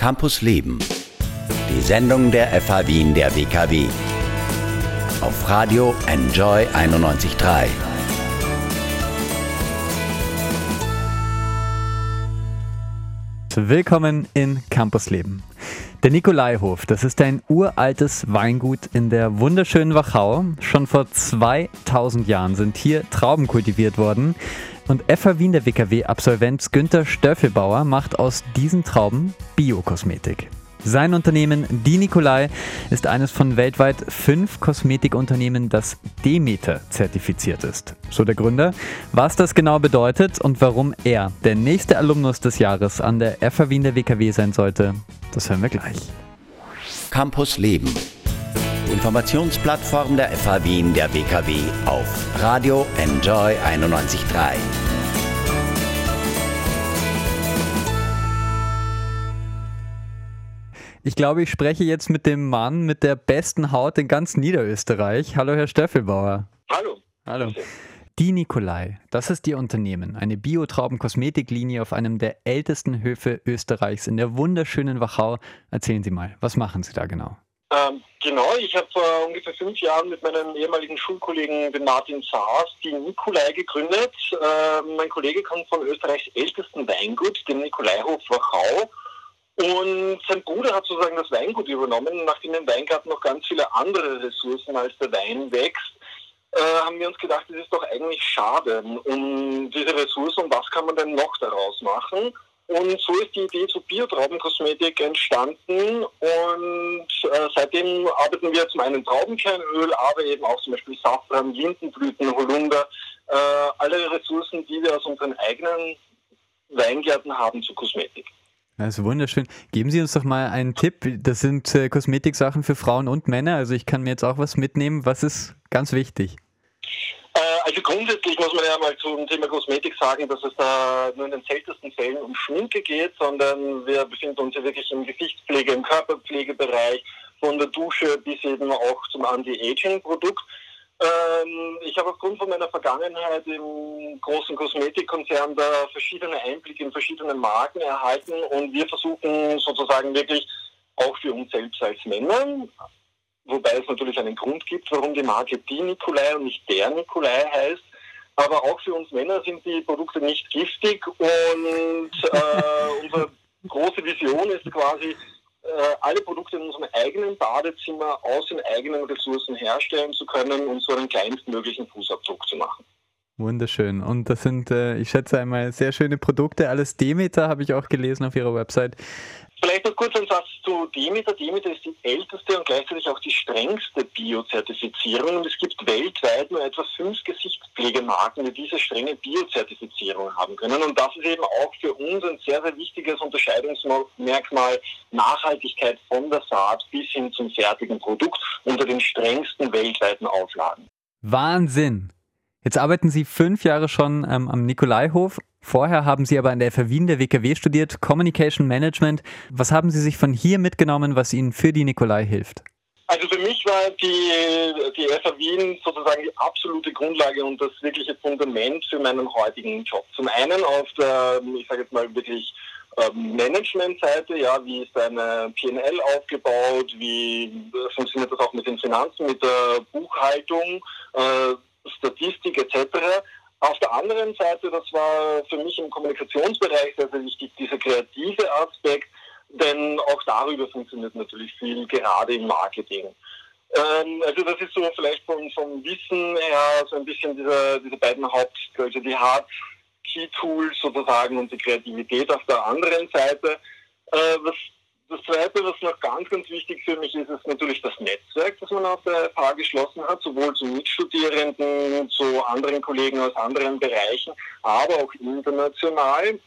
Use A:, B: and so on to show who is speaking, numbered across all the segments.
A: Campus Leben. Die Sendung der FH Wien der WKW. Auf Radio Enjoy 91.3.
B: Willkommen in Campus Leben. Der Nikolaihof, das ist ein uraltes Weingut in der wunderschönen Wachau. Schon vor 2000 Jahren sind hier Trauben kultiviert worden. Und FH Wien der WKW-Absolvent Günther Stöffelbauer macht aus diesen Trauben Biokosmetik. Sein Unternehmen Die Nikolai ist eines von weltweit fünf Kosmetikunternehmen, das Demeter zertifiziert ist. So der Gründer. Was das genau bedeutet und warum er der nächste Alumnus des Jahres an der FH Wien der WKW sein sollte, das hören wir gleich.
A: Campus Leben. Informationsplattform der FH Wien der WKW auf Radio Enjoy 91.3.
B: Ich glaube, ich spreche jetzt mit dem Mann mit der besten Haut in ganz Niederösterreich. Hallo, Herr Steffelbauer.
C: Hallo.
B: Hallo. Die Nikolai, das ist Ihr Unternehmen, eine Biotrauben-Kosmetiklinie auf einem der ältesten Höfe Österreichs in der wunderschönen Wachau. Erzählen Sie mal, was machen Sie da genau?
C: Ähm, genau, ich habe vor ungefähr fünf Jahren mit meinem ehemaligen Schulkollegen, den Martin Saas, die Nikolai gegründet. Ähm, mein Kollege kommt von Österreichs ältesten Weingut, dem Nikolaihof Wachau. Und sein Bruder hat sozusagen das Weingut übernommen. Nachdem im Weingarten noch ganz viele andere Ressourcen als der Wein wächst, äh, haben wir uns gedacht, das ist doch eigentlich schade um diese Ressourcen. Was kann man denn noch daraus machen? Und so ist die Idee zur Biotraubenkosmetik entstanden. Und äh, seitdem arbeiten wir zum einen Traubenkernöl, aber eben auch zum Beispiel Safran, Lindenblüten, Holunder, äh, alle Ressourcen, die wir aus unseren eigenen Weingärten haben zur Kosmetik.
B: Ist wunderschön. Geben Sie uns doch mal einen Tipp. Das sind äh, Kosmetiksachen für Frauen und Männer. Also ich kann mir jetzt auch was mitnehmen. Was ist ganz wichtig?
C: Äh, also grundsätzlich muss man ja mal zum Thema Kosmetik sagen, dass es da nur in den seltensten Fällen um Schminke geht, sondern wir befinden uns ja wirklich im Gesichtspflege, im Körperpflegebereich, von der Dusche bis eben auch zum Anti-Aging-Produkt. Ähm, ich habe aufgrund von meiner Vergangenheit im großen Kosmetikkonzern da verschiedene Einblicke in verschiedene Marken erhalten und wir versuchen sozusagen wirklich auch für uns selbst als Männer, wobei es natürlich einen Grund gibt, warum die Marke die Nikolai und nicht der Nikolai heißt, aber auch für uns Männer sind die Produkte nicht giftig und äh, unsere große Vision ist quasi, alle Produkte in unserem eigenen Badezimmer aus den eigenen Ressourcen herstellen zu können und so einen kleinstmöglichen Fußabdruck zu machen.
B: Wunderschön. Und das sind, äh, ich schätze einmal, sehr schöne Produkte. Alles Demeter habe ich auch gelesen auf Ihrer Website.
C: Vielleicht noch kurz ein Satz zu Demeter. Demeter ist die älteste und gleichzeitig auch die strengste Biozertifizierung. Und es gibt weltweit nur etwa fünf Gesichtspflegemarken, die diese strenge Biozertifizierung haben können. Und das ist eben auch für uns ein sehr, sehr wichtiges Unterscheidungsmerkmal Nachhaltigkeit von der Saat bis hin zum fertigen Produkt unter den strengsten weltweiten Auflagen.
B: Wahnsinn! Jetzt arbeiten Sie fünf Jahre schon ähm, am Nikolaihof. Vorher haben Sie aber an der FH Wien der WKW studiert, Communication Management. Was haben Sie sich von hier mitgenommen, was Ihnen für die Nikolai hilft?
C: Also für mich war die, die FH Wien sozusagen die absolute Grundlage und das wirkliche Fundament für meinen heutigen Job. Zum einen auf der, ich sage jetzt mal wirklich ähm, Managementseite, ja, wie ist eine PNL aufgebaut, wie funktioniert das auch mit den Finanzen, mit der Buchhaltung, äh, Statistik etc. Auf der anderen Seite, das war für mich im Kommunikationsbereich sehr, sehr wichtig, dieser kreative Aspekt, denn auch darüber funktioniert natürlich viel, gerade im Marketing. Ähm, also das ist so vielleicht vom, vom Wissen her so ein bisschen diese, diese beiden also die Hard Key Tools sozusagen und die Kreativität auf der anderen Seite. Äh, was das Zweite, was noch ganz, ganz wichtig für mich ist, ist natürlich das Netzwerk, das man auf der FH geschlossen hat, sowohl zu Mitstudierenden, zu anderen Kollegen aus anderen Bereichen, aber auch international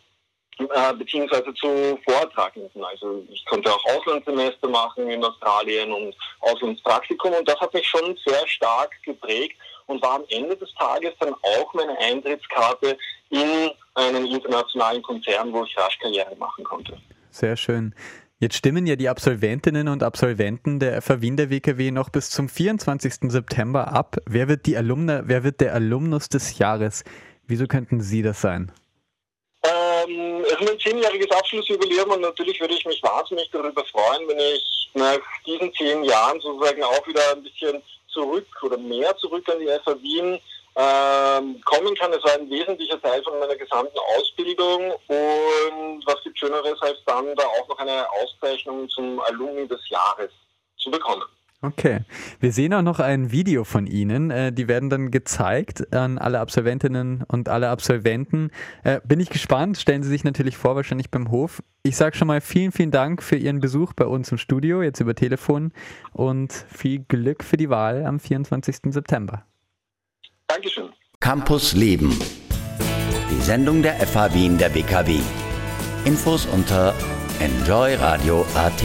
C: äh, beziehungsweise zu Vortragenden. Also ich konnte auch Auslandssemester machen in Australien und Auslandspraktikum und das hat mich schon sehr stark geprägt und war am Ende des Tages dann auch meine Eintrittskarte in einen internationalen Konzern, wo ich rasch Karriere machen konnte.
B: Sehr schön. Jetzt stimmen ja die Absolventinnen und Absolventen der der WKW noch bis zum 24. September ab. Wer wird, die Alumna, wer wird der Alumnus des Jahres? Wieso könnten Sie das sein?
C: Äh, Ähm, es ist mein zehnjähriges Abschlussjubiläum und natürlich würde ich mich wahnsinnig darüber freuen, wenn ich nach diesen zehn Jahren sozusagen auch wieder ein bisschen zurück oder mehr zurück an die FA Wien ähm, kommen kann. Es war ein wesentlicher Teil von meiner gesamten Ausbildung und was gibt Schöneres als dann da auch noch eine Auszeichnung zum Alumni des Jahres zu bekommen.
B: Okay. Wir sehen auch noch ein Video von Ihnen. Äh, die werden dann gezeigt an alle Absolventinnen und alle Absolventen. Äh, bin ich gespannt. Stellen Sie sich natürlich vor, wahrscheinlich beim Hof. Ich sage schon mal vielen, vielen Dank für Ihren Besuch bei uns im Studio, jetzt über Telefon und viel Glück für die Wahl am 24. September.
A: Campus Leben. Die Sendung der FH Wien der WKW. Infos unter enjoyradio.at.